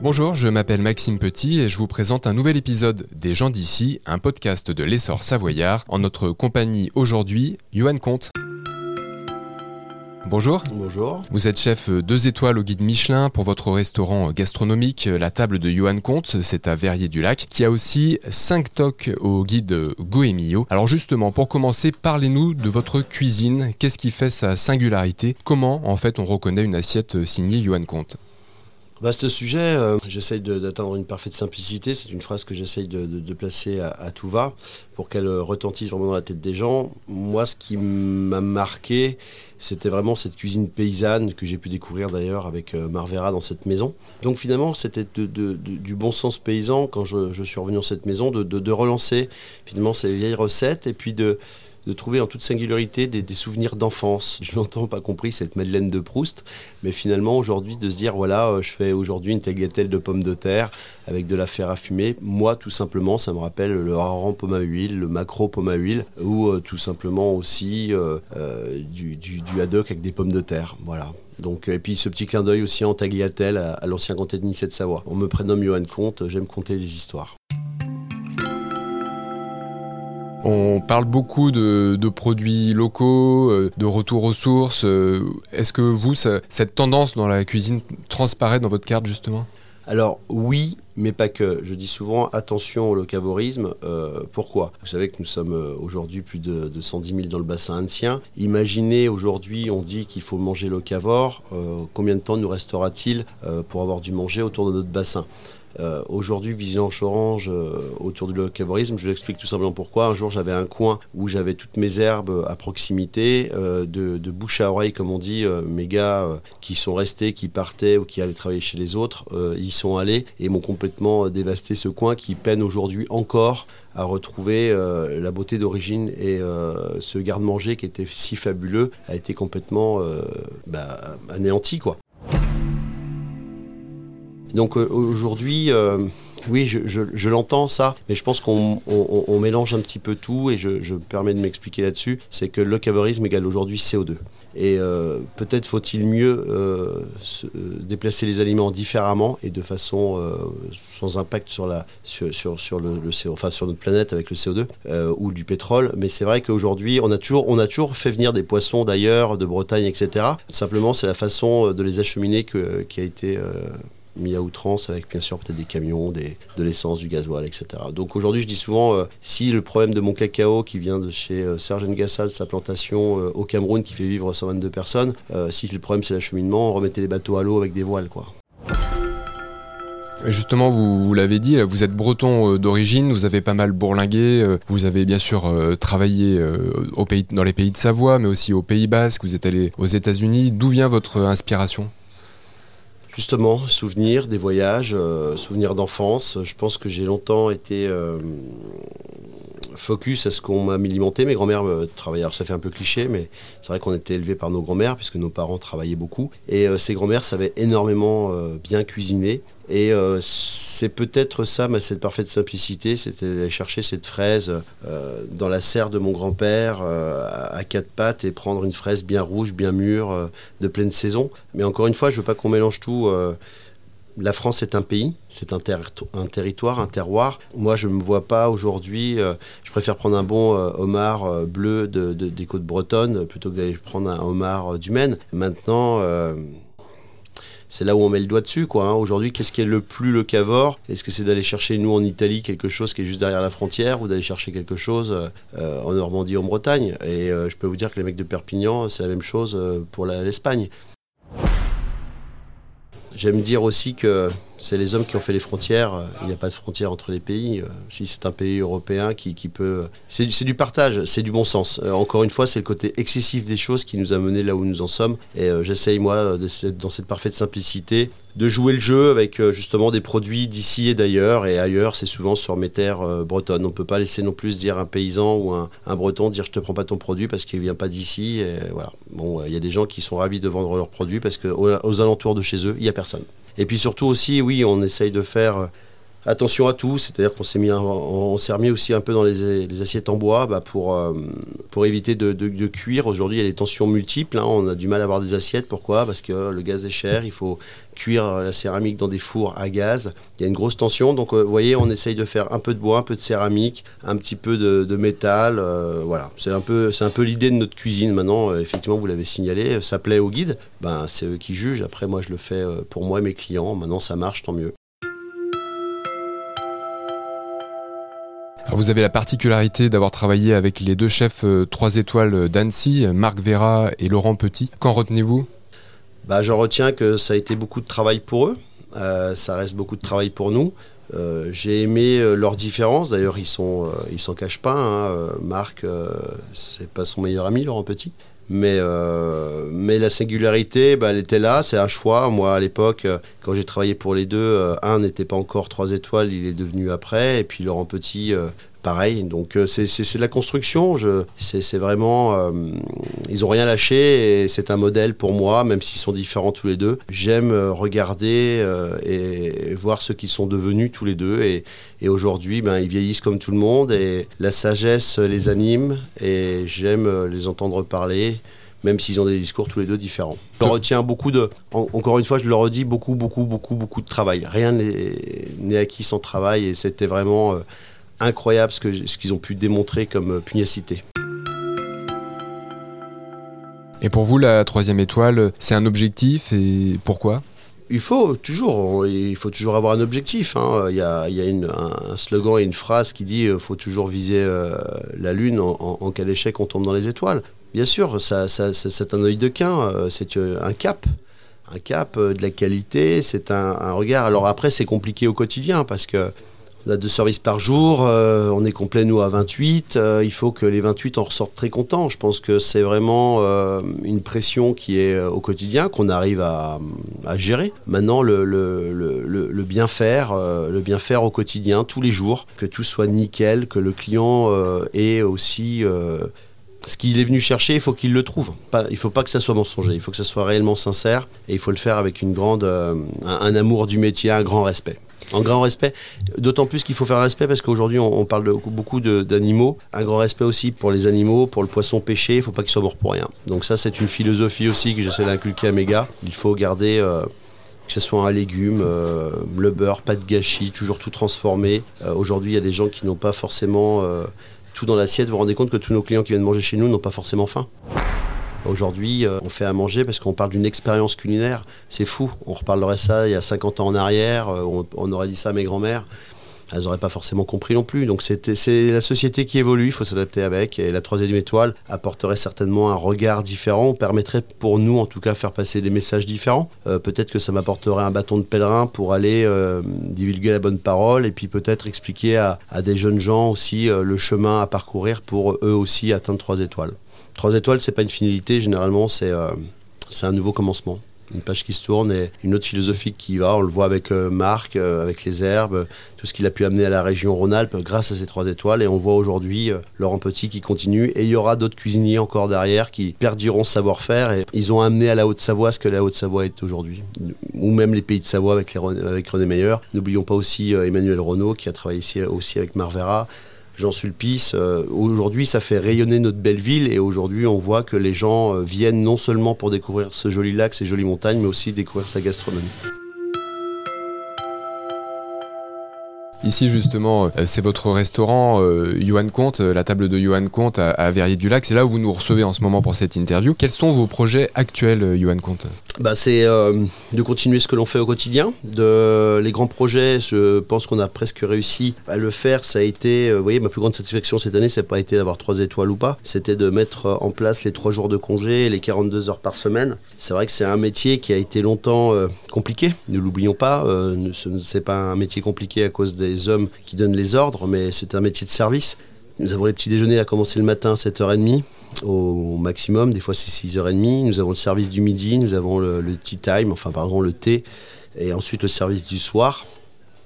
Bonjour, je m'appelle Maxime Petit et je vous présente un nouvel épisode des gens d'ici, un podcast de l'essor savoyard. En notre compagnie aujourd'hui, Johan Comte. Bonjour. Bonjour. Vous êtes chef 2 étoiles au guide Michelin pour votre restaurant gastronomique La Table de Johan Comte, c'est à Verrier-du-Lac, qui a aussi 5 tocs au guide Goemio. Alors justement, pour commencer, parlez-nous de votre cuisine. Qu'est-ce qui fait sa singularité? Comment en fait on reconnaît une assiette signée Johan Comte Vaste sujet, euh, j'essaye d'atteindre une parfaite simplicité, c'est une phrase que j'essaye de, placer à, tout va pour qu'elle retentisse vraiment dans la tête des gens. Moi, ce qui m'a marqué, c'était vraiment cette cuisine paysanne que j'ai pu découvrir d'ailleurs avec euh, Marvera dans cette maison. Donc finalement, c'était du bon sens paysan quand je, suis revenu dans cette maison, de, relancer finalement ces vieilles recettes et puis de de trouver en toute singularité des, souvenirs d'enfance. Je l'entends pas compris, cette Madeleine de Proust, mais finalement aujourd'hui de se dire voilà, euh, je fais aujourd'hui une tagliatelle de pommes de terre avec de la fer à fumer. Moi, tout simplement, ça me rappelle le hareng pomme à huile, le macro pomme à huile, ou euh, tout simplement aussi euh, du, du, haddock avec des pommes de terre. Voilà. Donc, et puis ce petit clin d'œil aussi en tagliatelle à, l'ancien comté de Nice de Savoie. On me prénomme Johan Comte, j'aime compter des histoires. On parle beaucoup de, produits locaux, euh, de retour aux sources. Euh, est-ce que vous, cette tendance dans la cuisine transparaît dans votre carte justement? Alors oui, mais pas que. Je dis souvent attention au locavorisme. Euh, pourquoi? Vous savez que nous sommes aujourd'hui plus de, 110 000 dans le bassin ancien. Imaginez aujourd'hui, on dit qu'il faut manger locavore. combien de temps nous restera-t-il pour avoir dû manger autour de notre bassin? Euh, aujourd'hui, Vigilange Orange, euh, autour du locavorisme, je l'explique tout simplement pourquoi. Un jour, j'avais un coin où j'avais toutes mes herbes à proximité, euh, de, bouche à oreille, comme on dit. mes gars qui sont restés, qui partaient ou qui allaient travailler chez les autres, ils sont allés et m'ont complètement dévasté ce coin qui peine aujourd'hui encore à retrouver la beauté d'origine et ce garde-manger qui était si fabuleux a été complètement bah, anéanti quoi. Donc euh, aujourd'hui, euh, oui, je, l'entends ça, mais je pense qu'on mélange un petit peu tout et je, me permets de m'expliquer là-dessus. C'est que le cavorisme égale aujourd'hui CO2. Et euh, peut-être faut-il mieux déplacer les aliments différemment et de façon sans impact sur, la, sur, sur, le, enfin, sur notre planète avec le CO2 ou du pétrole. Mais c'est vrai qu'aujourd'hui, on, a toujours, on a toujours fait venir des poissons d'ailleurs, de Bretagne, etc. Simplement, c'est la façon de les acheminer qui a été mis à outrance avec bien sûr peut-être des camions, des, de l'essence, du gasoil, etc. Donc aujourd'hui, je dis souvent, euh, si le problème de mon cacao qui vient de chez euh, Serge Ngassal, sa plantation euh, au Cameroun qui fait vivre 122 personnes, si le problème c'est l'acheminement, remettez les bateaux à l'eau avec des voiles, quoi. Justement, vous, vous l'avez dit, vous êtes breton d'origine, vous avez pas mal bourlingué, vous avez bien sûr travaillé au pays, dans les pays de Savoie, mais aussi au Pays Basque, vous êtes allé aux États-Unis. D'où vient votre inspiration? Justement, souvenirs des voyages, euh, souvenirs d'enfance. Je pense que j'ai longtemps été euh, focus à ce qu'on m'a alimenté. Mes grands-mères euh, travaillaient, alors ça fait un peu cliché, mais c'est vrai qu'on était élevés par nos grands-mères, puisque nos parents travaillaient beaucoup. Et ces grands-mères savaient énormément bien cuisiner. Et euh, c'est peut-être ça, cette parfaite simplicité, c'était d'aller chercher cette fraise euh, dans la serre de mon grand-père euh, à quatre pattes et prendre une fraise bien rouge, bien mûre, de pleine saison. Mais encore une fois, je veux pas qu'on mélange tout. la France est un pays, c'est un, territoire, un terroir. Moi, je ne me vois pas aujourd'hui. je préfère prendre un bon homard bleu de, des côtes bretonnes plutôt que d'aller prendre un homard du Maine. Maintenant c'est là où on met le doigt dessus. quoi. Hein. Aujourd'hui, qu'est-ce qui est le plus le cavore Est-ce que c'est d'aller chercher, nous, en Italie, quelque chose qui est juste derrière la frontière ou d'aller chercher quelque chose euh, en Normandie, en Bretagne? Et euh, je peux vous dire que les mecs de Perpignan, c'est la même chose euh, pour l'Espagne. J'aime dire aussi que c'est les hommes qui ont fait les frontières. Il n'y a pas de frontières entre les pays. Si c'est un pays européen qui, peut... C'est du partage, c'est du bon sens. Encore une fois, c'est le côté excessif des choses qui nous a menés là où nous en sommes. Et j'essaye, moi, dans cette parfaite simplicité, de jouer le jeu avec euh, justement des produits d'ici et d'ailleurs. Et ailleurs, c'est souvent sur mes terres euh, bretonnes. On ne peut pas laisser non plus dire un paysan ou un, breton dire je te prends pas ton produit parce qu'il vient pas d'ici. Il y a des gens qui sont ravis de vendre leurs produits parce qu'aux aux alentours de chez eux, il n'y a personne. Et puis surtout aussi, oui, on essaye de faire euh, attention à tout, c'est-à-dire qu'on s'est mis, remis aussi un peu dans les, assiettes en bois bah, pour, euh, pour éviter de, cuire. Aujourd'hui, il y a des tensions multiples. Hein. on a du mal à avoir des assiettes. Pourquoi? Parce que le gaz est cher. Il faut cuire la céramique dans des fours à gaz. Il y a une grosse tension. Donc, euh, vous voyez, on essaye de faire un peu de bois, un peu de céramique, un petit peu de, métal. Euh, voilà, c'est un peu, l'idée de notre cuisine. Maintenant, effectivement, vous l'avez signalé, ça plaît au guide. Ben, c'est eux qui jugent. Après, moi, je le fais pour moi et mes clients. Maintenant, ça marche, tant mieux. Vous avez la particularité d'avoir travaillé avec les deux chefs 3 euh, étoiles d'Annecy, Marc Vera et Laurent Petit. Qu'en retenez-vous? Bah, J'en retiens que ça a été beaucoup de travail pour eux. Euh, ça reste beaucoup de travail pour nous. Euh, j'ai aimé leurs différences. D'ailleurs, ils sont, s'en cachent pas. Hein. Marc, c'est pas son meilleur ami, Laurent Petit. Mais, mais la singularité, bah, elle était là, c'est un choix. Moi, à l'époque, quand j'ai travaillé pour les deux, un n'était pas encore trois étoiles, il est devenu après. Et puis Laurent Petit, Donc euh, c'est de la construction. C'est vraiment, euh, ils ont rien lâché et c'est un modèle pour moi, même s'ils sont différents tous les deux. J'aime euh, regarder et, voir ce qu'ils sont devenus tous les deux. Et, et aujourd'hui, ben, ils vieillissent comme tout le monde et la sagesse les anime et j'aime les entendre parler même s'ils ont des discours tous les deux différents. Je retiens beaucoup de, encore une fois, je le redis, beaucoup, beaucoup, beaucoup, beaucoup de travail. Rien n'est acquis sans travail et c'était vraiment incroyable ce qu'ils ce ont pu démontrer comme euh, pugnacité. Et pour vous, la troisième étoile, c'est un objectif et pourquoi? Il faut toujours, il faut toujours avoir un objectif. Hein. Il y a, il y a une, un slogan et une phrase qui dit il faut toujours viser euh, la lune en, cas d'échec on tombe dans les étoiles. Bien sûr, ça, ça, c'est un œil de quin, euh, c'est un cap, un cap de la qualité, c'est un, un, regard. Alors après, c'est compliqué au quotidien parce que on a deux services par jour, euh, on est complet nous à 28, euh, il faut que les 28 en ressortent très contents. Je pense que c'est vraiment euh, une pression qui est au quotidien, qu'on arrive à, gérer. Maintenant, le, le, bien faire, le bien faire au quotidien, tous les jours, que tout soit nickel, que le client ait aussi ce qu'il est venu chercher, il faut qu'il le trouve. il ne faut pas que ça soit mensonger, il faut que ça soit réellement sincère et il faut le faire avec une grande, un amour du métier, un grand respect en grand respect. D'autant plus qu'il faut faire un respect parce qu'aujourd'hui on, parle beaucoup d'animaux. Un grand respect aussi pour les animaux, pour le poisson pêché, il ne faut pas qu'il soit mort pour rien. Donc ça c'est une philosophie aussi que j'essaie d'inculquer à mes gars. Il faut garder... Euh, que ce soit un légume, euh, le beurre, pas de gâchis, toujours tout transformé. Euh, aujourd'hui, il y a des gens qui n'ont pas forcément tout dans l'assiette. Vous vous rendez compte que tous nos clients qui viennent manger chez nous n'ont pas forcément faim. Aujourd'hui, euh, on fait à manger parce qu'on parle d'une expérience culinaire. C'est fou. On reparlerait ça il y a 50 ans en arrière. Euh, on, aurait dit ça à mes grands-mères. Elles n'auraient pas forcément compris non plus. Donc c'est la société qui évolue, il faut s'adapter avec. Et la troisième étoile apporterait certainement un regard différent, permettrait pour nous en tout cas faire passer des messages différents. Euh, peut-être que ça m'apporterait un bâton de pèlerin pour aller divulguer la bonne parole et puis peut-être expliquer à, des jeunes gens aussi le chemin à parcourir pour eux aussi atteindre trois étoiles. Trois étoiles, c'est pas une finalité, généralement, c'est euh, un nouveau commencement. Une page qui se tourne et une autre philosophie qui va. On le voit avec euh, Marc, euh, avec les herbes, tout ce qu'il a pu amener à la région Rhône-Alpes grâce à ces trois étoiles. Et on voit aujourd'hui Laurent Petit qui continue. Et il y aura d'autres cuisiniers encore derrière qui perdiront ce savoir-faire. Et ils ont amené à la Haute-Savoie ce que la Haute-Savoie est aujourd'hui. Ou même les pays de Savoie avec, avec René Meyer. N'oublions pas aussi Emmanuel Renault qui a travaillé ici aussi avec Marvera. Jean Sulpice. Euh, aujourd'hui, ça fait rayonner notre belle ville et aujourd'hui, on voit que les gens euh, viennent non seulement pour découvrir ce joli lac, ces jolies montagnes, mais aussi découvrir sa gastronomie. Ici justement, euh, c'est votre restaurant Johan Comte, la table de Johan Comte à, Verrier-du-Lac. C'est là où vous nous recevez en ce moment pour cette interview. Quels sont vos projets actuels, Johan Comte bah, C'est de continuer ce que l'on fait au quotidien. De, les grands projets, je pense qu'on a presque réussi à le faire. Ça a été, vous voyez, ma plus grande satisfaction cette année, n'a pas été d'avoir trois étoiles ou pas. C'était de mettre en place les trois jours de congé les 42 heures par semaine. C'est vrai que c'est un métier qui a été longtemps compliqué. Ne l'oublions pas. ce n'est pas un métier compliqué à cause des hommes qui donnent les ordres, mais c'est un métier de service. Nous avons les petits déjeuners à commencer le matin à 7h30 au maximum, des fois c'est 6h30. Nous avons le service du midi, nous avons le, tea time, enfin pardon, le thé, et ensuite le service du soir.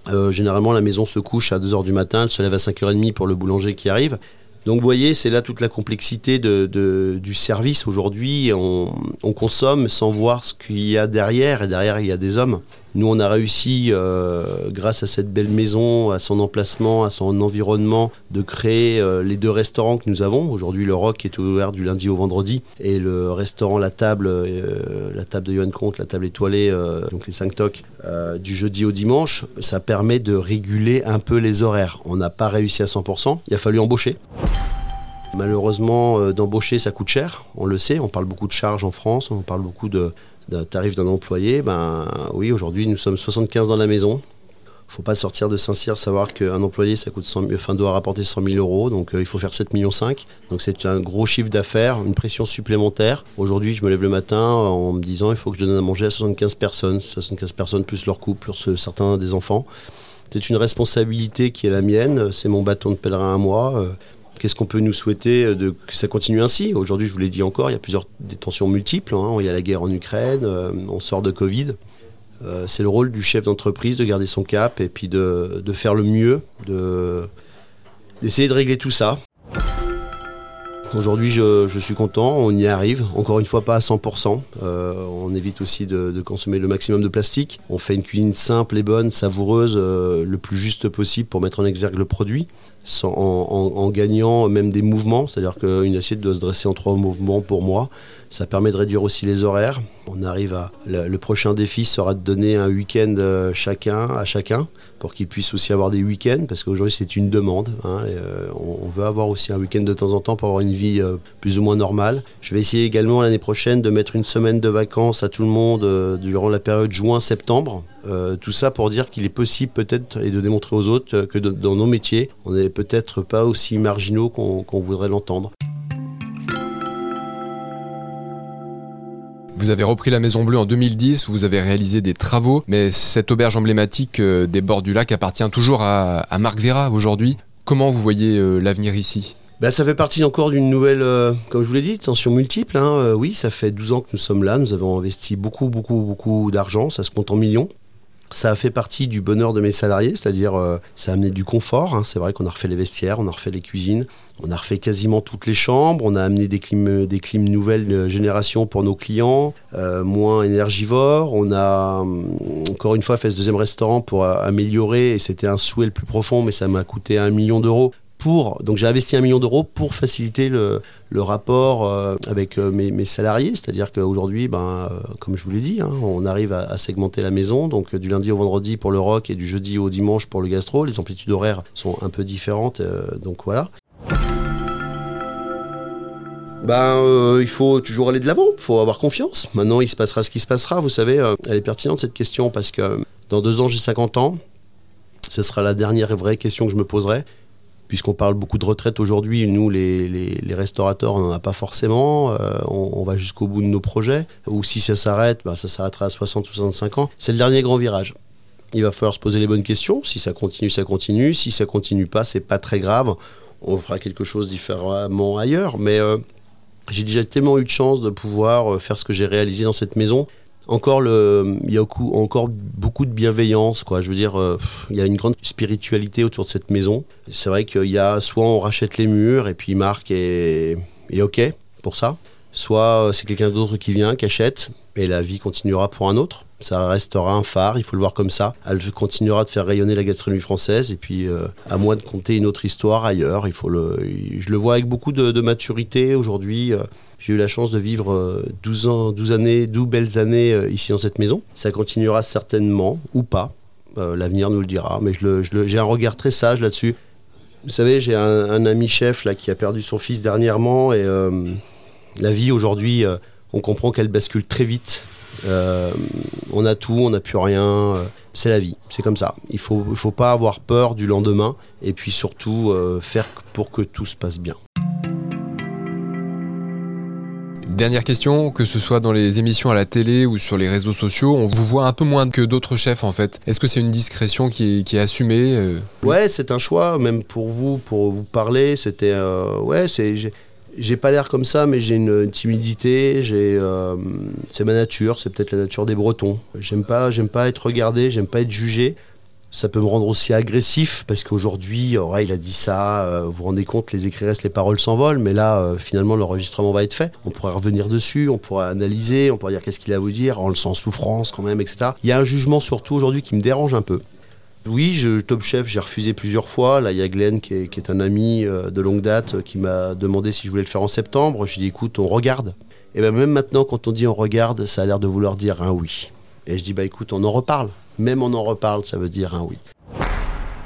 Euh, généralement, la maison se couche à 2h du matin, elle se lève à 5h30 pour le boulanger qui arrive. Donc vous voyez, c'est là toute la complexité du service. Aujourd'hui, on, consomme sans voir ce qu'il y a derrière, et derrière, il y a des hommes. Nous, on a réussi, euh, grâce à cette belle maison, à son emplacement, à son environnement, de créer euh, les deux restaurants que nous avons. Aujourd'hui, le Rock est ouvert du lundi au vendredi et le restaurant La Table, euh, la table de Johan Comte, la table étoilée, donc les 5 tocs, du jeudi au dimanche. Ça permet de réguler un peu les horaires. On n'a pas réussi à 100%. Il a fallu embaucher. Malheureusement, d'embaucher, ça coûte cher. On le sait. On parle beaucoup de charges en France. On parle beaucoup de tarif d'un employé, ben oui, aujourd'hui nous sommes 75 dans la maison. Faut pas sortir de Saint-Cyr, savoir qu'un employé ça coûte 100, enfin, doit rapporter 100 000 euros, donc euh, il faut faire 7,5 millions. Donc c'est un gros chiffre d'affaires, une pression supplémentaire. Aujourd'hui, je me lève le matin en me disant il faut que je donne à manger à 75 personnes, 75 personnes plus leur couple, plus certains des enfants. C'est une responsabilité qui est la mienne, c'est mon bâton de pèlerin à moi. Euh, Qu'est-ce qu'on peut nous souhaiter euh, de, que ça continue ainsi? Aujourd'hui, je vous l'ai dit encore, il y a plusieurs des tensions multiples. Hein. Il y a la guerre en Ukraine, euh, on sort de Covid. Euh, c'est le rôle du chef d'entreprise de garder son cap et puis de, faire le mieux, d'essayer de régler tout ça. Aujourd'hui, je, suis content, on y arrive. Encore une fois, pas à 100%. on évite aussi de, consommer le maximum de plastique. On fait une cuisine simple et bonne, savoureuse, le plus juste possible pour mettre en exergue le produit en, gagnant même des mouvements, c'est-à-dire qu'une assiette doit se dresser en trois mouvements pour moi. Ça permet de réduire aussi les horaires. On arrive à le, prochain défi sera de donner un week-end euh, chacun à chacun pour qu'ils puissent aussi avoir des week-ends parce qu'aujourd'hui c'est une demande. Hein, euh, on, veut avoir aussi un week-end de temps en temps pour avoir une vie euh, plus ou moins normale. Je vais essayer également l'année prochaine de mettre une semaine de vacances à tout le monde durant la période juin-septembre euh, tout ça pour dire qu'il est possible peut-être et de démontrer aux autres que dans nos métiers, on n'est peut-être pas aussi marginaux qu'on voudrait l'entendre. Vous avez repris la Maison Bleue en 2010, vous avez réalisé des travaux, mais cette auberge emblématique euh, des bords du lac appartient toujours à, Marc Vera aujourd'hui. Comment vous voyez euh, l'avenir ici? Bah, ça fait partie encore d'une nouvelle, comme je vous l'ai dit, tension multiple. Hein. oui, ça fait 12 ans que nous sommes là. Nous avons investi beaucoup, beaucoup, beaucoup d'argent. Ça se compte en millions. Ça a fait partie du bonheur de mes salariés, c'est-à-dire euh, ça a amené du confort. Hein. C'est vrai qu'on a refait les vestiaires, on a refait les cuisines, on a refait quasiment toutes les chambres, on a amené des clims, des clims nouvelle génération pour nos clients, euh, moins énergivores. On a hum, encore une fois fait ce deuxième restaurant pour euh, améliorer, et c'était un souhait le plus profond, mais ça m'a coûté un million d'euros donc j'ai investi un million d'euros pour faciliter le, rapport euh, avec euh, mes, salariés, c'est-à-dire qu'aujourd'hui, ben, euh, comme je vous l'ai dit, hein, on arrive à, segmenter la maison, donc du lundi au vendredi pour le rock et du jeudi au dimanche pour le gastro. Les amplitudes horaires sont un peu différentes, donc voilà. Ben, il faut toujours aller de l'avant, il faut avoir confiance. Maintenant, il se passera ce qui se passera. Vous savez, elle est pertinente cette question parce que dans deux ans, j'ai 50 ans. Ce sera la dernière vraie question que je me poserai puisqu'on parle beaucoup de retraite aujourd'hui, nous, les, restaurateurs, on n'en a pas forcément. Euh, on, va jusqu'au bout de nos projets. Ou si ça s'arrête, ben, ça s'arrêtera à 60 ou 65 ans. C'est le dernier grand virage. Il va falloir se poser les bonnes questions. Si ça continue, ça continue. Si ça continue pas, c'est pas très grave. On fera quelque chose différemment ailleurs. Mais euh, j'ai déjà tellement eu de chance de pouvoir euh, faire ce que j'ai réalisé dans cette maison encore le, il y a encore beaucoup de bienveillance, quoi. Je veux dire, euh, il y a une grande spiritualité autour de cette maison. C'est vrai qu'il y a soit on rachète les murs et puis Marc est, est ok pour ça, soit c'est quelqu'un d'autre qui vient, qui achète et la vie continuera pour un autre. Ça restera un phare, il faut le voir comme ça. Elle continuera de faire rayonner la gastronomie française et puis euh, à moins de compter une autre histoire ailleurs, il faut le, je le vois avec beaucoup de, maturité aujourd'hui. Euh, j'ai eu la chance de vivre 12, euh, ans, 12 années, 12 belles années euh, ici dans cette maison. Ça continuera certainement, ou pas. Euh, l'avenir nous le dira. Mais j'ai un regard très sage là-dessus. Vous savez, j'ai un, ami chef là, qui a perdu son fils dernièrement. Et la vie aujourd'hui, on comprend qu'elle bascule très vite. on a tout, on n'a plus rien. c'est la vie, c'est comme ça. Il faut, faut pas avoir peur du lendemain. Et puis surtout, faire pour que tout se passe bien. Dernière question, que ce soit dans les émissions à la télé ou sur les réseaux sociaux, on vous voit un peu moins que d'autres chefs en fait. Est-ce que c'est une discrétion qui est, assumée euh? Ouais, c'est un choix, même pour vous, pour vous parler. C'était. Euh, ouais, c'est. J'ai pas l'air comme ça, mais j'ai une timidité. J'ai, euh, c'est ma nature. C'est peut-être la nature des Bretons. J'aime pas, j'aime pas être regardé. J'aime pas être jugé. Ça peut me rendre aussi agressif parce qu'aujourd'hui, ouais, il a dit ça, euh, vous vous rendez compte, les écrits restent, les paroles s'envolent, mais là, euh, finalement, l'enregistrement va être fait. On pourrait revenir dessus, on pourrait analyser, on pourrait dire qu'est-ce qu'il a à vous dire, en le sent souffrance quand même, etc. Il y a un jugement surtout aujourd'hui qui me dérange un peu. Oui, je, Top Chef, j'ai refusé plusieurs fois. Là, il y a Glenn qui est, un ami euh, de longue date qui m'a demandé si je voulais le faire en septembre. J'ai dit écoute, on regarde. Et bien même maintenant, quand on dit on regarde, ça a l'air de vouloir dire un oui. Et je dis bah écoute, on en reparle. Même on en reparle, ça veut dire un oui.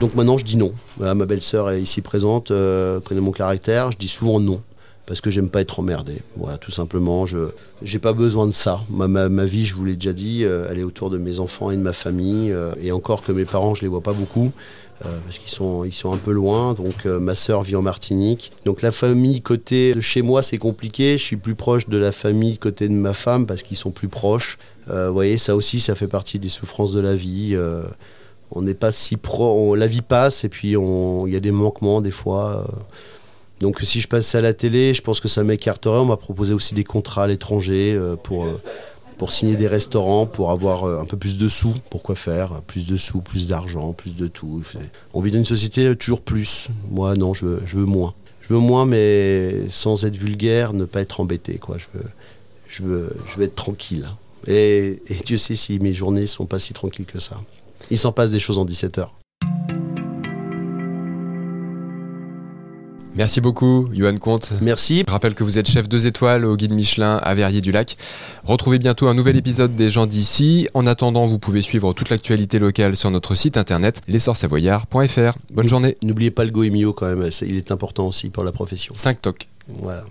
Donc maintenant, je dis non. ma belle-sœur est ici présente, euh, connaît mon caractère. Je dis souvent non parce que j'aime pas être emmerdé. Voilà, tout simplement. Je n'ai pas besoin de ça. Ma, vie, je vous l'ai déjà dit, euh, elle est autour de mes enfants et de ma famille. Euh, et encore que mes parents, je les vois pas beaucoup. parce qu'ils sont, ils sont un peu loin. Donc ma sœur vit en Martinique. Donc la famille côté de chez moi, c'est compliqué. Je suis plus proche de la famille côté de ma femme parce qu'ils sont plus proches. Vous voyez, ça aussi, ça fait partie des souffrances de la vie on n'est pas si pro. la vie passe et puis il y a des manquements des fois. Euh. Donc si je passais à la télé, je pense que ça m'écarterait. On m'a proposé aussi des contrats à l'étranger euh, pour, euh, pour signer des restaurants, pour avoir un peu plus de sous. Pourquoi faire? Plus de sous, plus d'argent, plus de tout. On vit dans une société toujours plus. Moi, non, je veux, je veux moins. Je veux moins, mais sans être vulgaire, ne pas être embêté. Quoi. Je, veux, je, veux, je veux être tranquille. Et, et Dieu sait si mes journées sont pas si tranquilles que ça. Il s'en passe des choses en 17 heures. Merci beaucoup, Johan Comte. Merci. Je rappelle que vous êtes chef 2 étoiles au guide Michelin à Verrier-du-Lac. Retrouvez bientôt un nouvel épisode des gens d'ici. En attendant, vous pouvez suivre toute l'actualité locale sur notre site internet lessortsavoyards.fr. Bonne journée. N'oubliez pas le Goemio quand même, il est important aussi pour la profession. 5 tocs. Voilà.